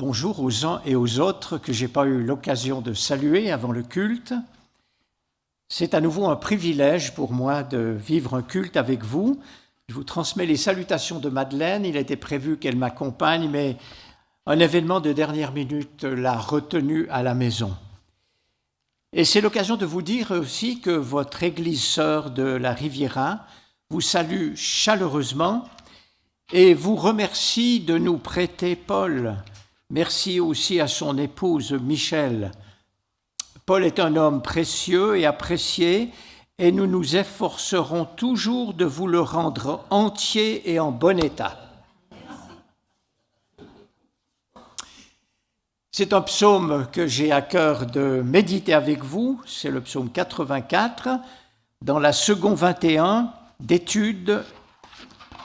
bonjour aux uns et aux autres que j'ai pas eu l'occasion de saluer avant le culte. C'est à nouveau un privilège pour moi de vivre un culte avec vous. Je vous transmets les salutations de Madeleine. Il était prévu qu'elle m'accompagne, mais un événement de dernière minute l'a retenue à la maison. Et c'est l'occasion de vous dire aussi que votre Église sœur de la Riviera vous salue chaleureusement et vous remercie de nous prêter Paul. Merci aussi à son épouse Michel. Paul est un homme précieux et apprécié et nous nous efforcerons toujours de vous le rendre entier et en bon état. C'est un psaume que j'ai à cœur de méditer avec vous, c'est le psaume 84. Dans la seconde 21 d'étude,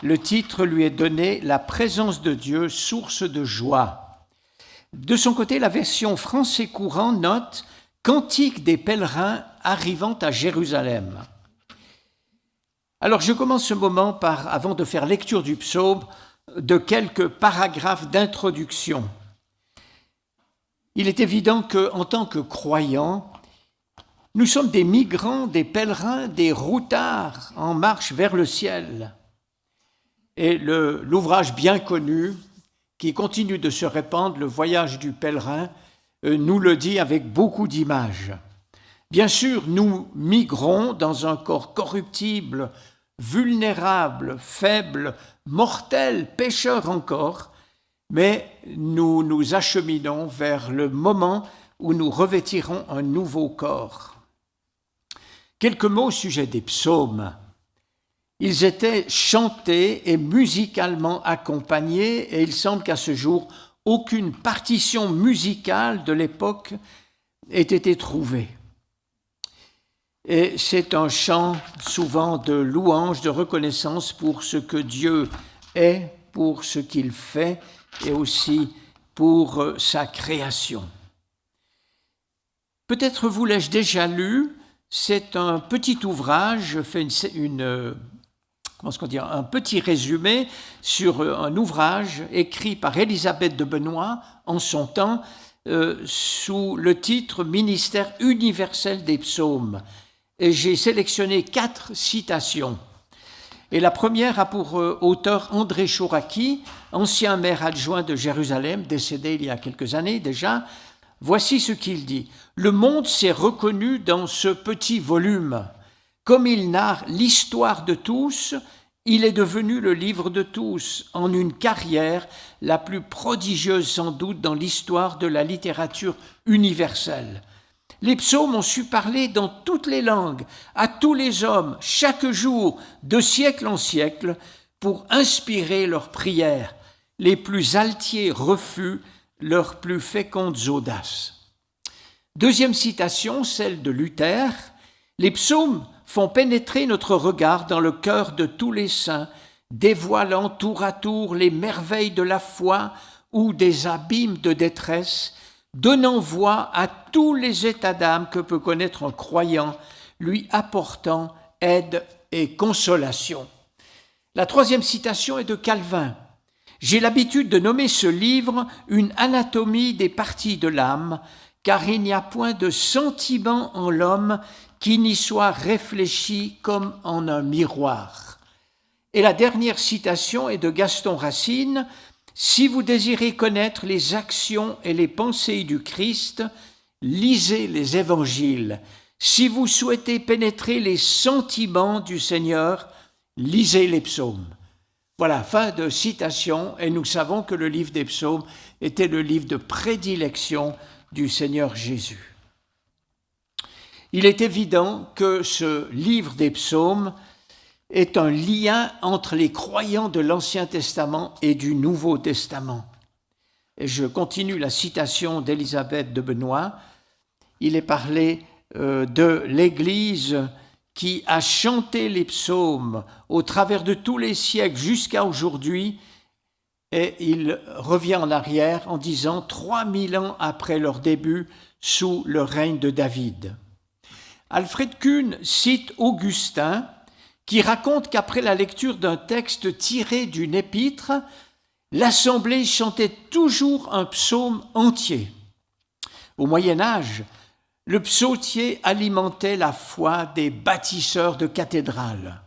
le titre lui est donné La présence de Dieu, source de joie. De son côté, la version français courant note Cantique des pèlerins arrivant à Jérusalem. Alors je commence ce moment par, avant de faire lecture du psaume, de quelques paragraphes d'introduction. Il est évident que, en tant que croyants, nous sommes des migrants, des pèlerins, des routards en marche vers le ciel. Et l'ouvrage bien connu, qui continue de se répandre, Le voyage du pèlerin, euh, nous le dit avec beaucoup d'images. Bien sûr, nous migrons dans un corps corruptible, vulnérable, faible, mortel, pécheur encore, mais nous nous acheminons vers le moment où nous revêtirons un nouveau corps. Quelques mots au sujet des psaumes. Ils étaient chantés et musicalement accompagnés, et il semble qu'à ce jour, aucune partition musicale de l'époque ait été trouvée. Et c'est un chant souvent de louange, de reconnaissance pour ce que Dieu est, pour ce qu'il fait et aussi pour euh, sa création. Peut-être vous l'ai-je déjà lu, c'est un petit ouvrage, je fais une, euh, un petit résumé sur euh, un ouvrage écrit par Élisabeth de Benoît en son temps sous le titre Ministère universel des psaumes. J'ai sélectionné quatre citations. Et la première a pour euh, auteur André Chouraki, ancien maire adjoint de Jérusalem, décédé il y a quelques années déjà. Voici ce qu'il dit. Le monde s'est reconnu dans ce petit volume. Comme il narre l'histoire de tous, il est devenu le livre de tous, en une carrière la plus prodigieuse sans doute dans l'histoire de la littérature universelle. Les psaumes ont su parler dans toutes les langues, à tous les hommes, chaque jour, de siècle en siècle, pour inspirer leurs prières, les plus altiers refus, leurs plus fécondes audaces. Deuxième citation, celle de Luther. Les psaumes font pénétrer notre regard dans le cœur de tous les saints, dévoilant tour à tour les merveilles de la foi ou des abîmes de détresse, donnant voix à tous les états d'âme que peut connaître un croyant, lui apportant aide et consolation. La troisième citation est de Calvin. J'ai l'habitude de nommer ce livre une anatomie des parties de l'âme, car il n'y a point de sentiment en l'homme qui n'y soit réfléchi comme en un miroir. Et la dernière citation est de Gaston Racine, si vous désirez connaître les actions et les pensées du Christ, lisez les évangiles. Si vous souhaitez pénétrer les sentiments du Seigneur, lisez les psaumes. Voilà, fin de citation, et nous savons que le livre des psaumes était le livre de prédilection du Seigneur Jésus. Il est évident que ce livre des psaumes est un lien entre les croyants de l'Ancien Testament et du Nouveau Testament. Et je continue la citation d'Élisabeth de Benoît. Il est parlé euh, de l'Église qui a chanté les psaumes au travers de tous les siècles jusqu'à aujourd'hui, et il revient en arrière en disant 3000 ans après leur début sous le règne de David. Alfred Kuhn cite Augustin qui raconte qu'après la lecture d'un texte tiré d'une épître, l'assemblée chantait toujours un psaume entier. Au Moyen Âge, le psautier alimentait la foi des bâtisseurs de cathédrales,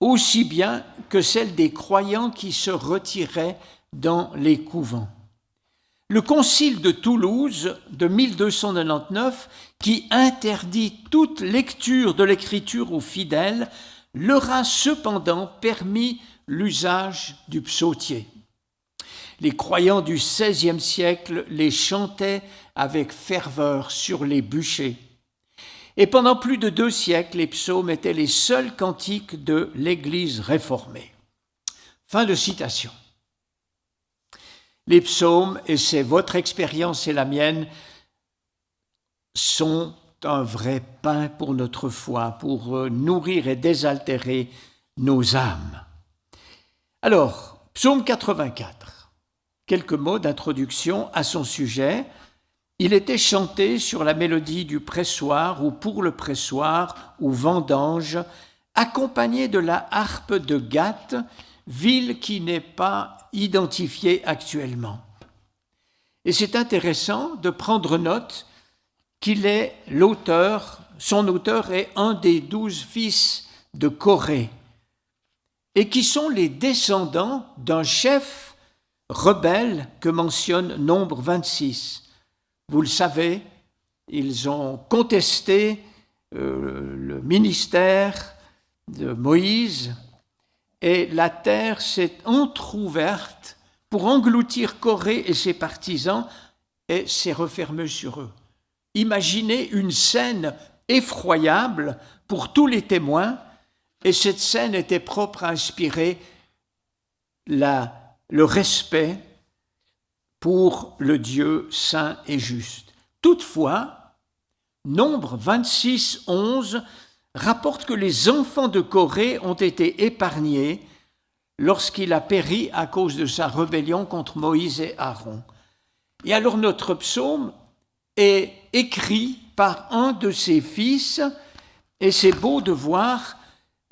aussi bien que celle des croyants qui se retiraient dans les couvents. Le concile de Toulouse de 1299, qui interdit toute lecture de l'écriture aux fidèles, leur a cependant permis l'usage du psautier. Les croyants du XVIe siècle les chantaient avec ferveur sur les bûchers. Et pendant plus de deux siècles, les psaumes étaient les seuls cantiques de l'Église réformée. Fin de citation. Les psaumes, et c'est votre expérience et la mienne, sont un vrai pain pour notre foi, pour euh, nourrir et désaltérer nos âmes. Alors, psaume 84, quelques mots d'introduction à son sujet. Il était chanté sur la mélodie du pressoir ou pour le pressoir ou vendange, accompagné de la harpe de Gath, ville qui n'est pas identifiée actuellement. Et c'est intéressant de prendre note qu'il est l'auteur, son auteur est un des douze fils de Corée et qui sont les descendants d'un chef rebelle que mentionne Nombre 26. Vous le savez, ils ont contesté euh, le ministère de Moïse et la terre s'est entr'ouverte pour engloutir Corée et ses partisans et s'est refermée sur eux. Imaginez une scène effroyable pour tous les témoins et cette scène était propre à inspirer le respect pour le Dieu saint et juste. Toutefois, Nombre 26, 11 rapporte que les enfants de Corée ont été épargnés lorsqu'il a péri à cause de sa rébellion contre Moïse et Aaron. Et alors notre psaume est écrit par un de ses fils, et c'est beau de voir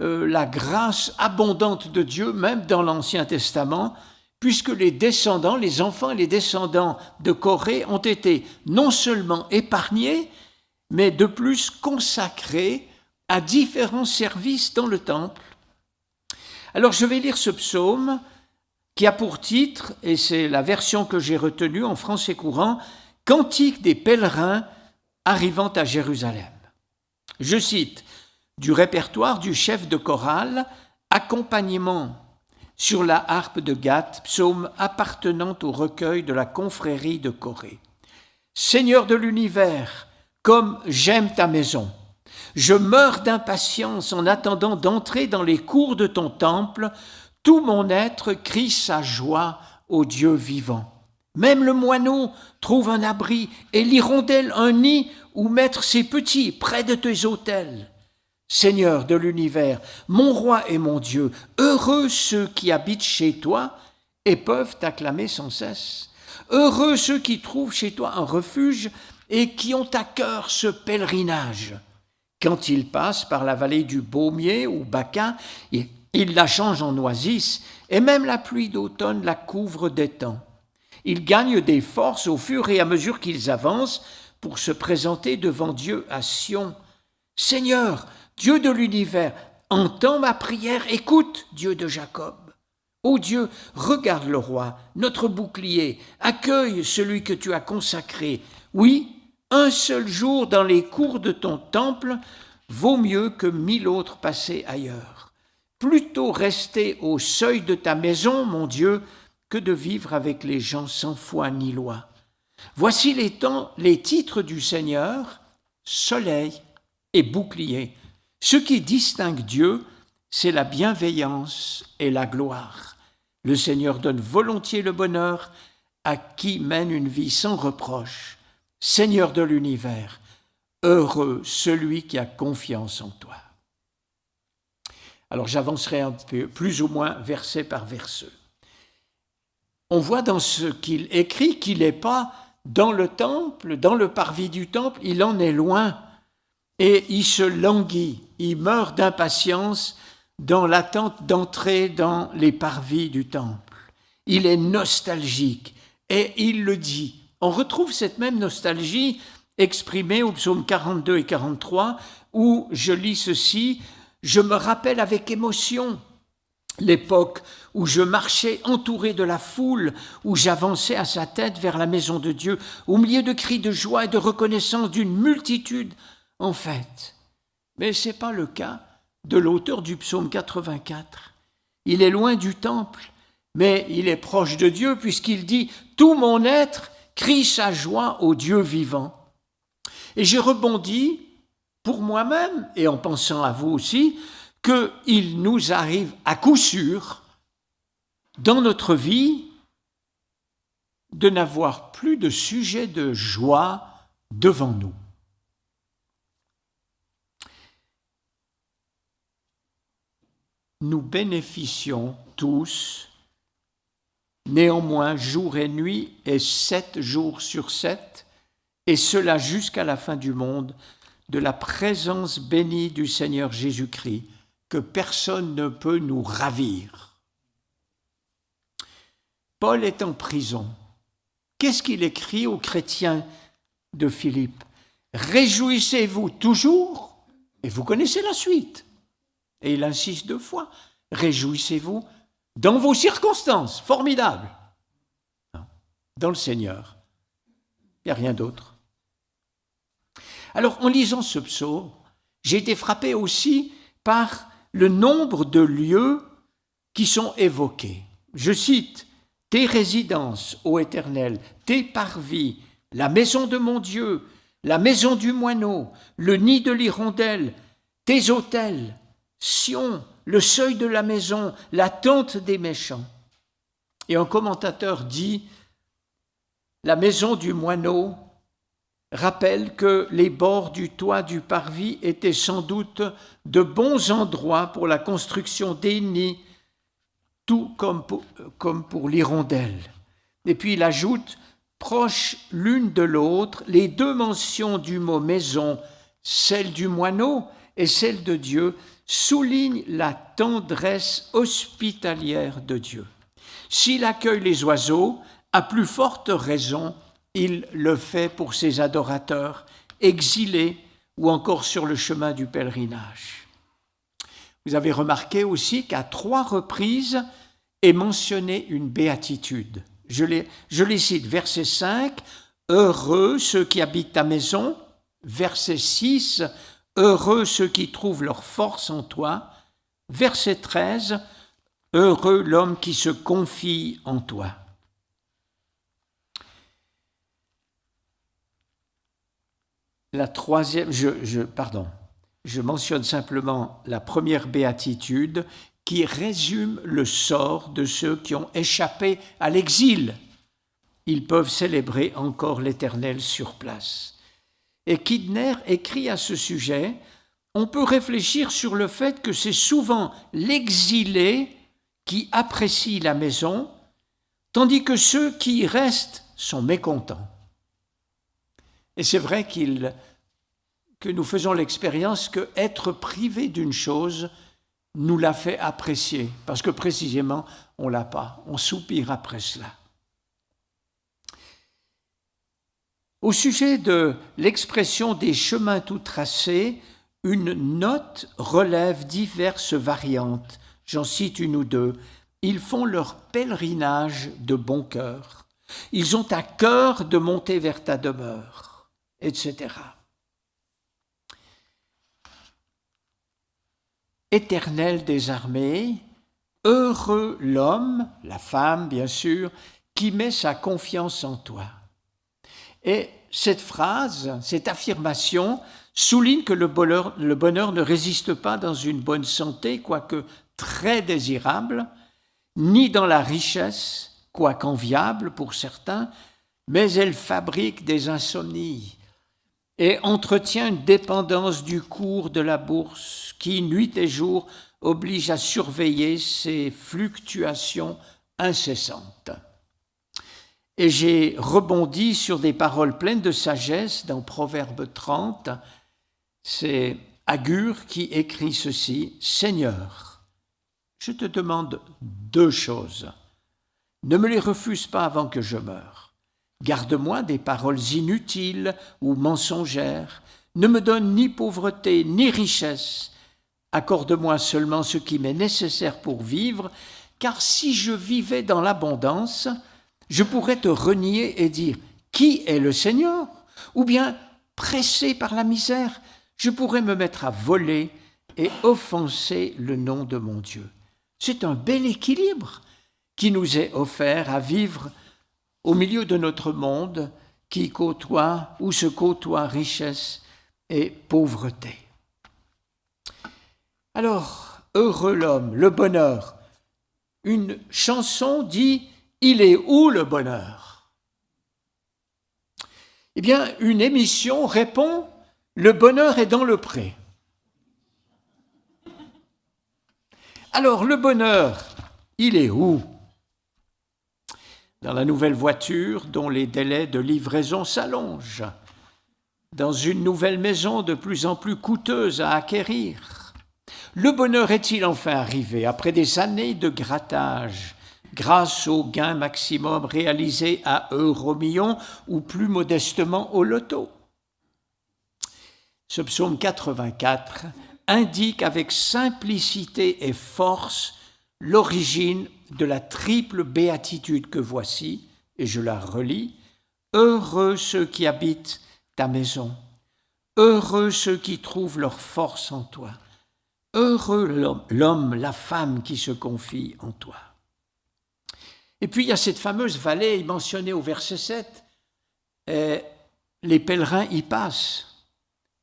euh, la grâce abondante de Dieu, même dans l'Ancien Testament, puisque les descendants, les enfants et les descendants de Corée ont été non seulement épargnés, mais de plus consacrés à différents services dans le temple. Alors je vais lire ce psaume qui a pour titre, et c'est la version que j'ai retenue en français courant, Cantique des pèlerins arrivant à Jérusalem. Je cite, du répertoire du chef de chorale, accompagnement sur la harpe de Gath, psaume appartenant au recueil de la confrérie de Corée. Seigneur de l'univers, comme j'aime ta maison, je meurs d'impatience en attendant d'entrer dans les cours de ton temple, tout mon être crie sa joie au Dieu vivant. Même le moineau trouve un abri et l'hirondelle un nid où mettre ses petits près de tes autels. Seigneur de l'univers, mon roi et mon Dieu, heureux ceux qui habitent chez toi et peuvent t'acclamer sans cesse. Heureux ceux qui trouvent chez toi un refuge et qui ont à cœur ce pèlerinage. Quand ils passent par la vallée du Baumier ou Baca, ils la changent en oasis, et même la pluie d'automne la couvre d'étangs. Ils gagnent des forces au fur et à mesure qu'ils avancent pour se présenter devant Dieu à Sion. Seigneur, Dieu de l'univers, entends ma prière, écoute, Dieu de Jacob. Ô Dieu, regarde le roi, notre bouclier, accueille celui que tu as consacré. Oui, un seul jour dans les cours de ton temple vaut mieux que mille autres passés ailleurs. Plutôt rester au seuil de ta maison, mon Dieu, que de vivre avec les gens sans foi ni loi. Voici les, temps, les titres du Seigneur, soleil et bouclier. Ce qui distingue Dieu, c'est la bienveillance et la gloire. Le Seigneur donne volontiers le bonheur à qui mène une vie sans reproche. Seigneur de l'univers, heureux celui qui a confiance en toi. Alors j'avancerai un peu, plus ou moins verset par verset. On voit dans ce qu'il écrit qu'il n'est pas dans le temple, dans le parvis du temple, il en est loin et il se languit, il meurt d'impatience dans l'attente d'entrer dans les parvis du temple. il est nostalgique et il le dit. On retrouve cette même nostalgie exprimée au psaume 42 et 43 où je lis ceci, je me rappelle avec émotion l'époque où je marchais entouré de la foule, où j'avançais à sa tête vers la maison de Dieu, au milieu de cris de joie et de reconnaissance d'une multitude en fait. Mais ce n'est pas le cas de l'auteur du psaume 84. Il est loin du temple, mais il est proche de Dieu puisqu'il dit Tout mon être crie sa joie au Dieu vivant. Et j'ai rebondi pour moi-même et en pensant à vous aussi qu'il nous arrive à coup sûr dans notre vie de n'avoir plus de sujet de joie devant nous. Nous bénéficions tous, néanmoins jour et nuit et sept jours sur sept, et cela jusqu'à la fin du monde, de la présence bénie du Seigneur Jésus-Christ que personne ne peut nous ravir. Paul est en prison. Qu'est-ce qu'il écrit aux chrétiens de Philippe? Réjouissez-vous toujours, et vous connaissez la suite. Et il insiste deux fois, réjouissez-vous dans vos circonstances, formidables, dans le Seigneur. Il n'y a rien d'autre. Alors, en lisant ce psaume, j'ai été frappé aussi par le nombre de lieux qui sont évoqués. Je cite Tes résidences, ô Éternel, tes parvis, la maison de mon Dieu, la maison du moineau, le nid de l'hirondelle, tes autels, Sion, le seuil de la maison, la tente des méchants. Et un commentateur dit La maison du moineau rappelle que les bords du toit du parvis étaient sans doute de bons endroits pour la construction des nids, tout comme pour, comme pour l'hirondelle. Et puis il ajoute, proches l'une de l'autre, les deux mentions du mot maison, celle du moineau et celle de Dieu, soulignent la tendresse hospitalière de Dieu. S'il accueille les oiseaux, à plus forte raison, il le fait pour ses adorateurs, exilés ou encore sur le chemin du pèlerinage. Vous avez remarqué aussi qu'à trois reprises est mentionnée une béatitude. Je les, je les cite, verset 5, Heureux ceux qui habitent ta maison, verset 6, Heureux ceux qui trouvent leur force en toi, verset 13, Heureux l'homme qui se confie en toi. La troisième, je, pardon, je mentionne simplement la première béatitude qui résume le sort de ceux qui ont échappé à l'exil. Ils peuvent célébrer encore l'Éternel sur place. Et Kidner écrit à ce sujet, on peut réfléchir sur le fait que c'est souvent l'exilé qui apprécie la maison, tandis que ceux qui y restent sont mécontents. Et c'est vrai qu'il, que nous faisons l'expérience que être privé d'une chose nous l'a fait apprécier, parce que précisément, on l'a pas. On soupire après cela. Au sujet de l'expression des chemins tout tracés, une note relève diverses variantes. J'en cite une ou deux. Ils font leur pèlerinage de bon cœur. Ils ont à cœur de monter vers ta demeure etc. Éternel des armées, heureux l'homme, la femme bien sûr, qui met sa confiance en toi. Et cette phrase, cette affirmation souligne que le bonheur, ne résiste pas dans une bonne santé, quoique très désirable, ni dans la richesse, quoique enviable pour certains, mais elle fabrique des insomnies, et entretient une dépendance du cours de la bourse qui, nuit et jour, oblige à surveiller ces fluctuations incessantes. Et j'ai rebondi sur des paroles pleines de sagesse dans Proverbe 30. C'est Agur qui écrit ceci, Seigneur, je te demande deux choses. Ne me les refuse pas avant que je meure. Garde-moi des paroles inutiles ou mensongères. Ne me donne ni pauvreté ni richesse. Accorde-moi seulement ce qui m'est nécessaire pour vivre, car si je vivais dans l'abondance, je pourrais te renier et dire Qui est le Seigneur? Ou bien, pressé par la misère, je pourrais me mettre à voler et offenser le nom de mon Dieu. C'est un bel équilibre qui nous est offert à vivre au milieu de notre monde qui côtoie ou se côtoie richesse et pauvreté. Alors, heureux l'homme, le bonheur. Une chanson dit Il est où le bonheur? Eh bien, une émission répond Le bonheur est dans le pré. Alors, le bonheur, il est où? Dans la nouvelle voiture dont les délais de livraison s'allongent, dans une nouvelle maison de plus en plus coûteuse à acquérir. Le bonheur est-il enfin arrivé après des années de grattage? Grâce au gain maximum réalisé à euro million ou plus modestement au loto Ce psaume 84 indique avec simplicité et force l'origine de la triple béatitude que voici, et je la relis. Heureux ceux qui habitent ta maison, heureux ceux qui trouvent leur force en toi, heureux l'homme, la femme qui se confie en toi. Et puis il y a cette fameuse vallée mentionnée au verset 7. les pèlerins y passent.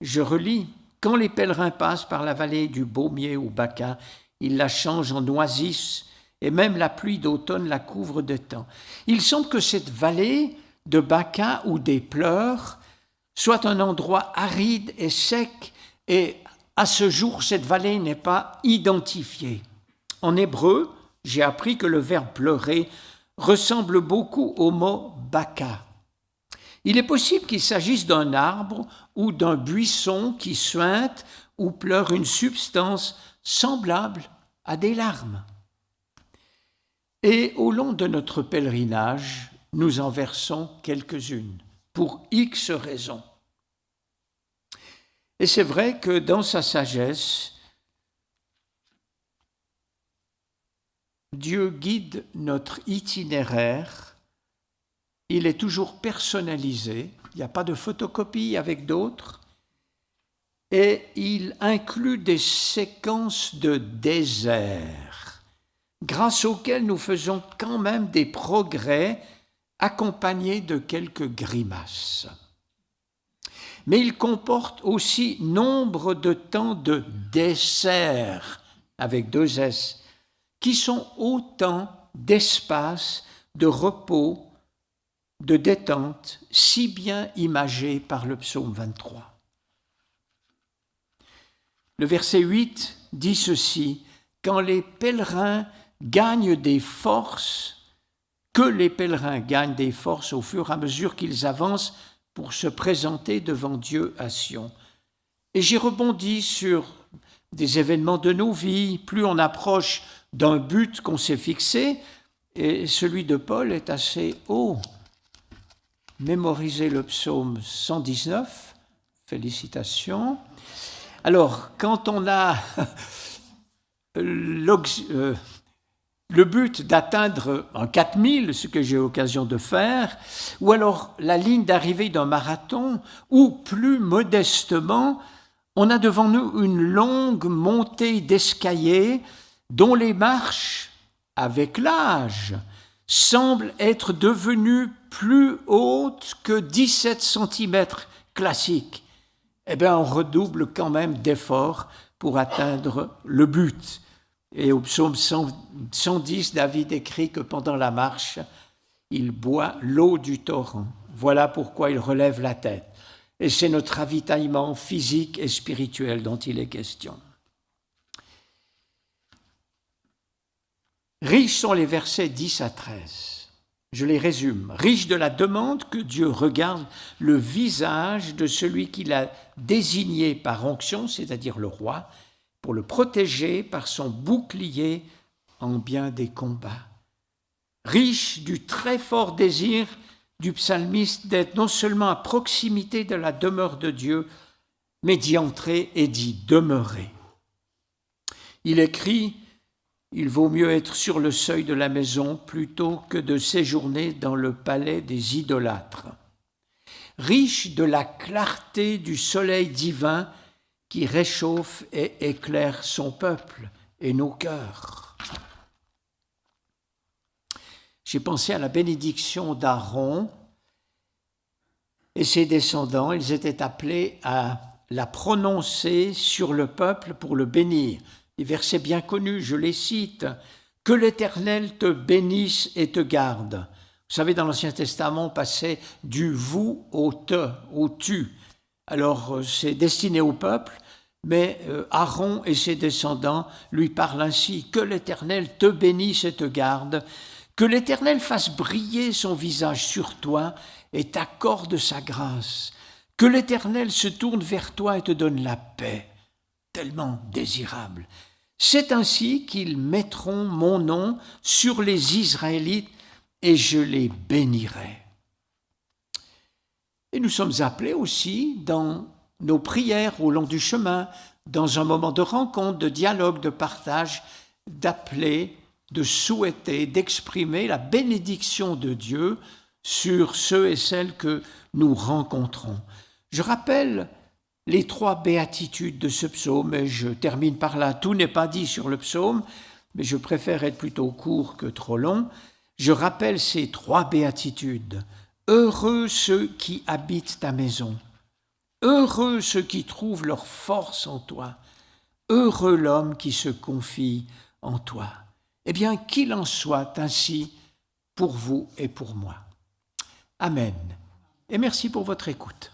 Je relis. Quand les pèlerins passent par la vallée du Baumier ou Baca, ils la changent en oasis et même la pluie d'automne la couvre de temps. Il semble que cette vallée de Baca ou des pleurs soit un endroit aride et sec et à ce jour cette vallée n'est pas identifiée. En hébreu, j'ai appris que le verbe pleurer ressemble beaucoup au mot Baca. Il est possible qu'il s'agisse d'un arbre ou d'un buisson qui suinte ou pleure une substance semblable à des larmes. Et au long de notre pèlerinage, nous en versons quelques-unes, pour X raisons. Et c'est vrai que dans sa sagesse, Dieu guide notre itinéraire. Il est toujours personnalisé, il n'y a pas de photocopie avec d'autres, et il inclut des séquences de désert, grâce auxquelles nous faisons quand même des progrès accompagnés de quelques grimaces. Mais il comporte aussi nombre de temps de dessert, avec deux S, qui sont autant d'espaces de repos de détente si bien imagée par le psaume 23. Le verset 8 dit ceci, Quand les pèlerins gagnent des forces, que les pèlerins gagnent des forces au fur et à mesure qu'ils avancent pour se présenter devant Dieu à Sion. Et j'ai rebondi sur des événements de nos vies, plus on approche d'un but qu'on s'est fixé, et celui de Paul est assez haut mémoriser le psaume 119. Félicitations. Alors, quand on a euh, le but d'atteindre en 4000, ce que j'ai occasion de faire, ou alors la ligne d'arrivée d'un marathon, ou plus modestement, on a devant nous une longue montée d'escalier dont les marches, avec l'âge, semblent être devenues plus haute que 17 cm classiques, eh bien on redouble quand même d'efforts pour atteindre le but. Et au psaume 110, David écrit que pendant la marche, il boit l'eau du torrent. Voilà pourquoi il relève la tête. Et c'est notre ravitaillement physique et spirituel dont il est question. Riches sont les versets 10 à 13. Je les résume. Riche de la demande que Dieu regarde le visage de celui qu'il a désigné par onction, c'est-à-dire le roi, pour le protéger par son bouclier en bien des combats. riche du très fort désir du psalmiste d'être non seulement à proximité de la demeure de Dieu, mais d'y entrer et d'y demeurer. Il écrit Il vaut mieux être sur le seuil de la maison plutôt que de séjourner dans le palais des idolâtres. Riche de la clarté du soleil divin qui réchauffe et éclaire son peuple et nos cœurs. J'ai pensé à la bénédiction d'Aaron et ses descendants. Ils étaient appelés à la prononcer sur le peuple pour le bénir. Des versets bien connus, je les cite. Que l'Éternel te bénisse et te garde. Vous savez, dans l'Ancien Testament, on passait du vous au te, au tu. Alors, euh, c'est destiné au peuple, mais euh, Aaron et ses descendants lui parlent ainsi. Que l'Éternel te bénisse et te garde. Que l'Éternel fasse briller son visage sur toi et t'accorde sa grâce. Que l'Éternel se tourne vers toi et te donne la paix tellement désirable. C'est ainsi qu'ils mettront mon nom sur les Israélites et je les bénirai. Et nous sommes appelés aussi dans nos prières au long du chemin, dans un moment de rencontre, de dialogue, de partage, d'appeler, de souhaiter, d'exprimer la bénédiction de Dieu sur ceux et celles que nous rencontrons. Je rappelle les trois béatitudes de ce psaume, et je termine par là. Tout n'est pas dit sur le psaume, mais je préfère être plutôt court que trop long. Je rappelle ces trois béatitudes. Heureux ceux qui habitent ta maison. Heureux ceux qui trouvent leur force en toi. Heureux l'homme qui se confie en toi. Eh bien, qu'il en soit ainsi pour vous et pour moi. Amen. Et merci pour votre écoute.